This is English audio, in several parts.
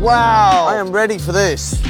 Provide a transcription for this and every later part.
Wow! I am ready for this.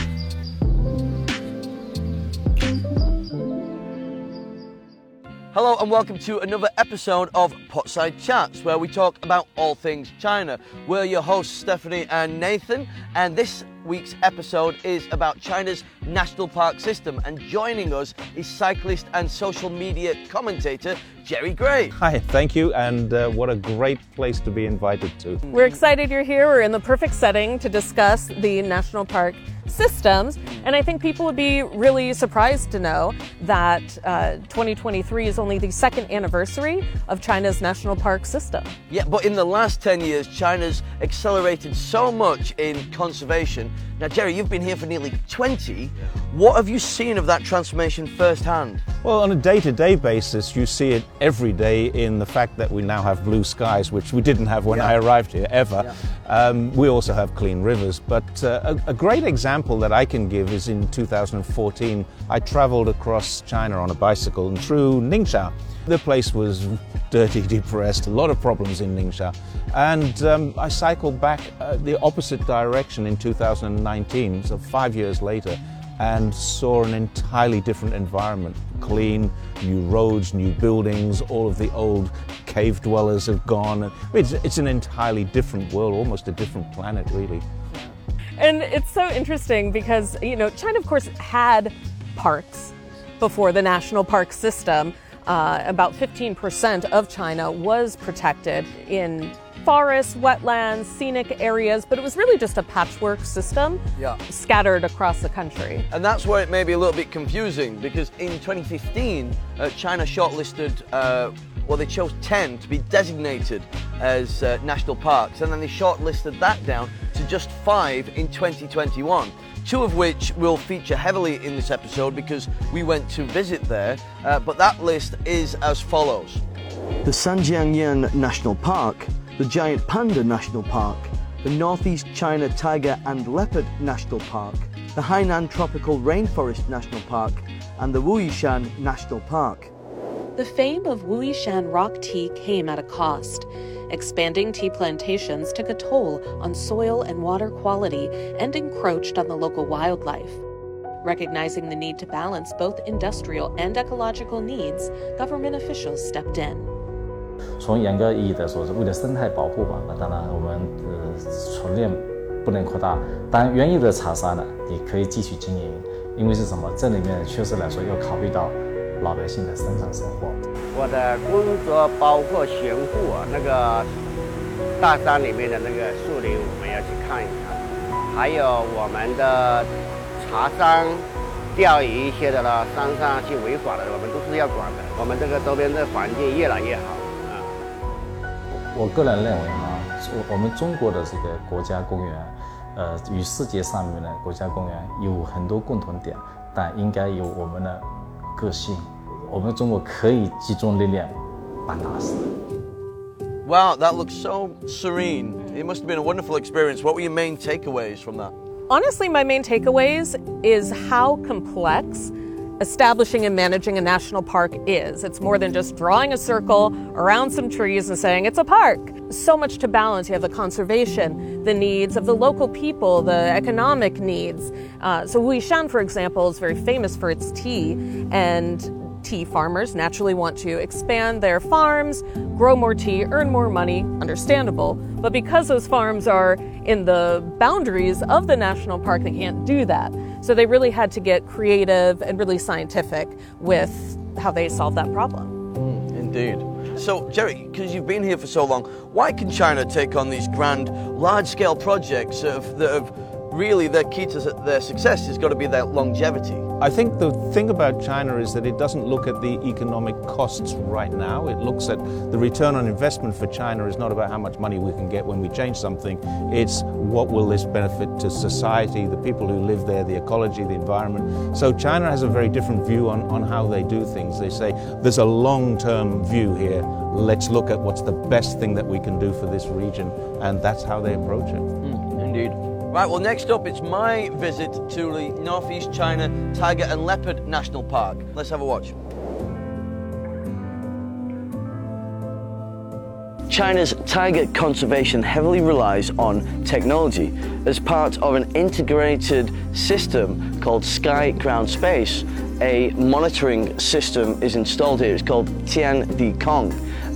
Hello and welcome to another episode of Potside Chats, where we talk about all things China. We're your hosts, Stephanie and Nathan, and this week's episode is about China's national park system. And joining us is cyclist and social media commentator Jerry Grey. Hi, thank you, and uh, what a great place to be invited to. We're excited you're here. We're in the perfect setting to discuss the national park systems. And I think people would be really surprised to know that uh, 2023 is only the second anniversary of China's national park system. Yeah, but in the last 10 years, China's accelerated so much in conservation. Now, Jerry, you've been here for nearly 20. What have you seen of that transformation firsthand? Well, on a day to day basis, you see it every day in the fact that we now have blue skies, which we didn't have when Yeah. I arrived here ever. Yeah. Um, we also have clean rivers. But uh, a, a great example that I can give is in 2014, I traveled across China on a bicycle and through Ningxia. The place was dirty, depressed, a lot of problems in Ningxia. And um, I cycled back uh, the opposite direction in 2019, so five years later and saw an entirely different environment clean, new roads, new buildings, all of the old cave dwellers have gone. It's, it's an entirely different world, almost a different planet, really. And it's so interesting because, you know, China, of course, had parks before the national park system. Uh, about 15% of China was protected in forests, wetlands, scenic areas, but it was really just a patchwork system Yeah. scattered across the country. And that's where it may be a little bit confusing because in 2015, uh, China shortlisted, uh, well, they chose 10 to be designated as uh, national parks, and then they shortlisted that down to just five in 2021. Two of which will feature heavily in this episode because we went to visit there, uh, but that list is as follows the Sanjiangyuan National Park, the Giant Panda National Park, the Northeast China Tiger and Leopard National Park, the Hainan Tropical Rainforest National Park, and the Wuyishan National Park. The fame of Wuyishan rock tea came at a cost. Expanding tea plantations took a toll on soil and water quality and encroached on the local wildlife. Recognizing the need to balance both industrial and ecological needs, government officials stepped in. 从严格意义的说，是为了生态保护吧。那当然，我们呃存量不能扩大。当然，原有的茶山呢，也可以继续经营，因为是什么？这里面确实来说要考虑到老百姓的生产生活。我的工作包括巡护啊，那个大山里面的那个树林，我们要去看一看，还有我们的茶山、钓鱼一些的啦，山上去违法的，我们都是要管的。我们这个周边的环境越来越好。我个人认为呢，我我们中国的这个国家公园，呃，与世界上面的国家公园有很多共同点，但应该有我们的个性。我们中国可以集中力量办大事。Wow, that looks so serene. It must have been a wonderful experience. What were your main takeaways from that? Honestly, my main takeaways is how complex establishing and managing a national park is. It's more than just drawing a circle around some trees and saying it's a park. So much to balance. You have the conservation, the needs of the local people, the economic needs. Uh, so Wuyishan, for example, is very famous for its tea, and tea farmers naturally want to expand their farms, grow more tea, earn more money, understandable. But because those farms are in the boundaries of the national park, they can't do that. So they really had to get creative and really scientific with how they solved that problem. Mm, indeed. So, Jerry, because you've been here for so long, why can China take on these grand, large scale projects that have, that have really their key to their success has got to be their longevity? I think the thing about China is that it doesn't look at the economic costs right now. It looks at the return on investment for China is not about how much money we can get when we change something. It's what will this benefit to society, the people who live there, the ecology, the environment. So China has a very different view on, on how they do things. They say there's a long-term view here. Let's look at what's the best thing that we can do for this region. And that's how they approach it. Hmm, indeed. Right, well, next up, it's my visit to the Northeast China Tiger and Leopard National Park. Let's have a watch. China's tiger conservation heavily relies on technology. As part of an integrated system called Sky Ground Space, a monitoring system is installed here. It's called Tian Di Kong,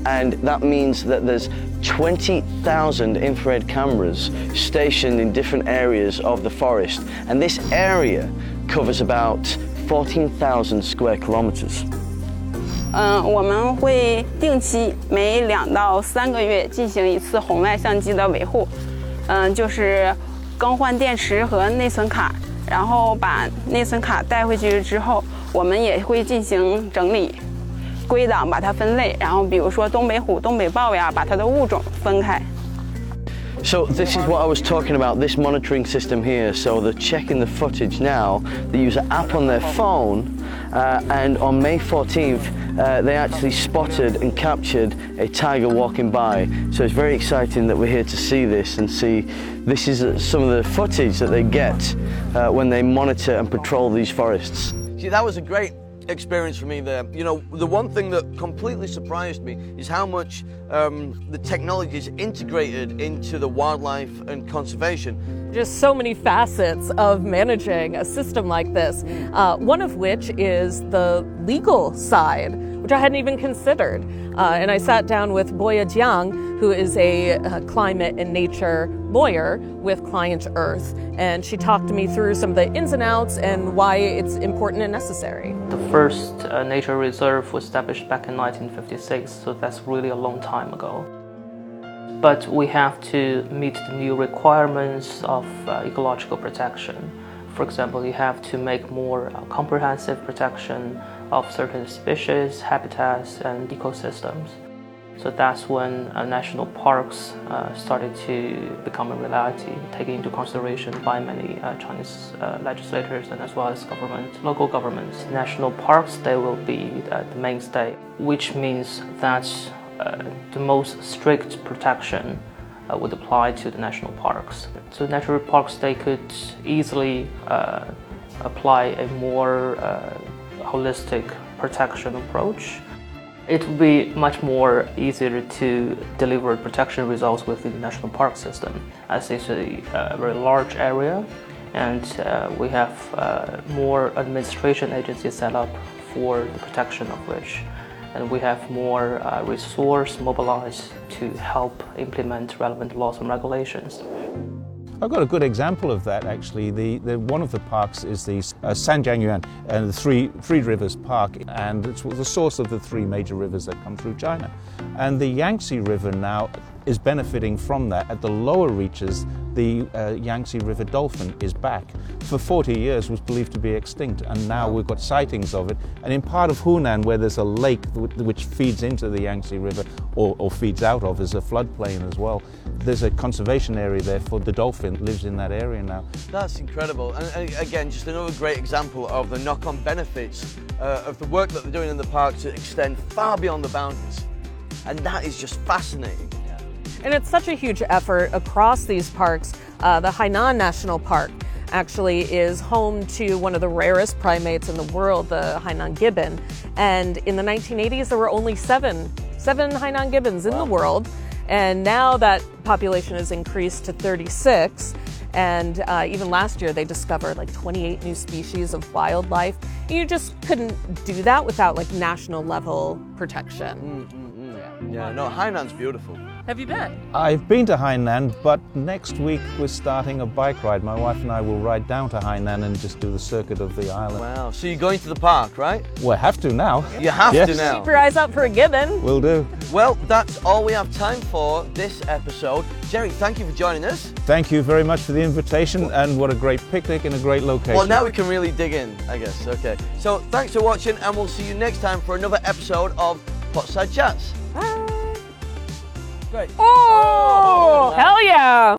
and that means that there's 20,000 infrared cameras stationed in different areas of the forest, and this area covers about 14,000 square kilometers. 嗯，我们会定期每两到三个月进行一次红外相机的维护，嗯，就是更换电池和内存卡，然后把内存卡带回去之后，我们也会进行整理、归档，把它分类，然后比如说东北虎、东北豹呀，把它的物种分开。 So this is what I was talking about, this monitoring system here. So they're checking the footage now. They use an app on their phone, uh, and on May 14th, uh, they actually spotted and captured a tiger walking by. So it's very exciting that we're here to see this and see this is uh, some of the footage that they get uh, when they monitor and patrol these forests. See, that was a great experience for me there. You know, the one thing that completely surprised me is how much um, the technology is integrated into the wildlife and conservation. Just so many facets of managing a system like this, uh, one of which is the legal side, which I hadn't even considered. Uh, and I sat down with Boya Jiang, who is a uh, climate and nature lawyer with Client Earth. And she talked to me through some of the ins and outs and why it's important and necessary. The first uh, nature reserve was established back in 1956, so that's really a long time ago. But we have to meet the new requirements of uh, ecological protection. For example, you have to make more uh, comprehensive protection of certain species, habitats, and ecosystems. So that's when uh, national parks uh, started to become a reality, taken into consideration by many uh, Chinese uh, legislators and as well as government, local governments. National parks they will be uh, the mainstay, which means that uh, the most strict protection would apply to the national parks. So natural parks they could easily apply a more holistic protection approach. It would be much more easier to deliver protection results within the national park system, as it's a uh, very large area, and uh, we have uh, more administration agencies set up for the protection of which, and we have more uh, resource mobilized to help implement relevant laws and regulations. I've got a good example of that actually. The, the one of the parks is the uh, and the Three Three Rivers Park, and it's the source of the three major rivers that come through China. And the Yangtze River now is benefiting from that. At the lower reaches, the uh, Yangtze River dolphin is back. For 40 years was believed to be extinct, and now we've got sightings of it. And in part of Hunan, where there's a lake which feeds into the Yangtze River or, or feeds out of, is a floodplain as well. There's a conservation area there for the dolphin lives in that area now. That's incredible. And, again, just another great example of the knock on benefits uh, of the work that they're doing in the park to extend far beyond the boundaries. And that is just fascinating. And it's such a huge effort across these parks. Uh, the Hainan National Park actually is home to one of the rarest primates in the world, the Hainan gibbon. And in the 1980s, there were only seven, seven Hainan gibbons in the world. And now that population has increased to 36. And uh, even last year, they discovered like 28 new species of wildlife. You just couldn't do that without like national level protection. Yeah, no, Hainan's beautiful. Have you been? I've been to Hainan, but next week we're starting a bike ride. My wife and I will ride down to Hainan and just do the circuit of the island. Wow. So you're going to the park, right? Well, have to now. You have to now. Keep your eyes out for a gibbon. Will do. Well, that's all we have time for this episode. Jerry, thank you for joining us. Thank you very much for the invitation, and what a great picnic and a great location. Well, now we can really dig in, I guess. Okay. So thanks for watching, and we'll see you next time for another episode of Potside Chats. Great. Oh, oh, hell yeah!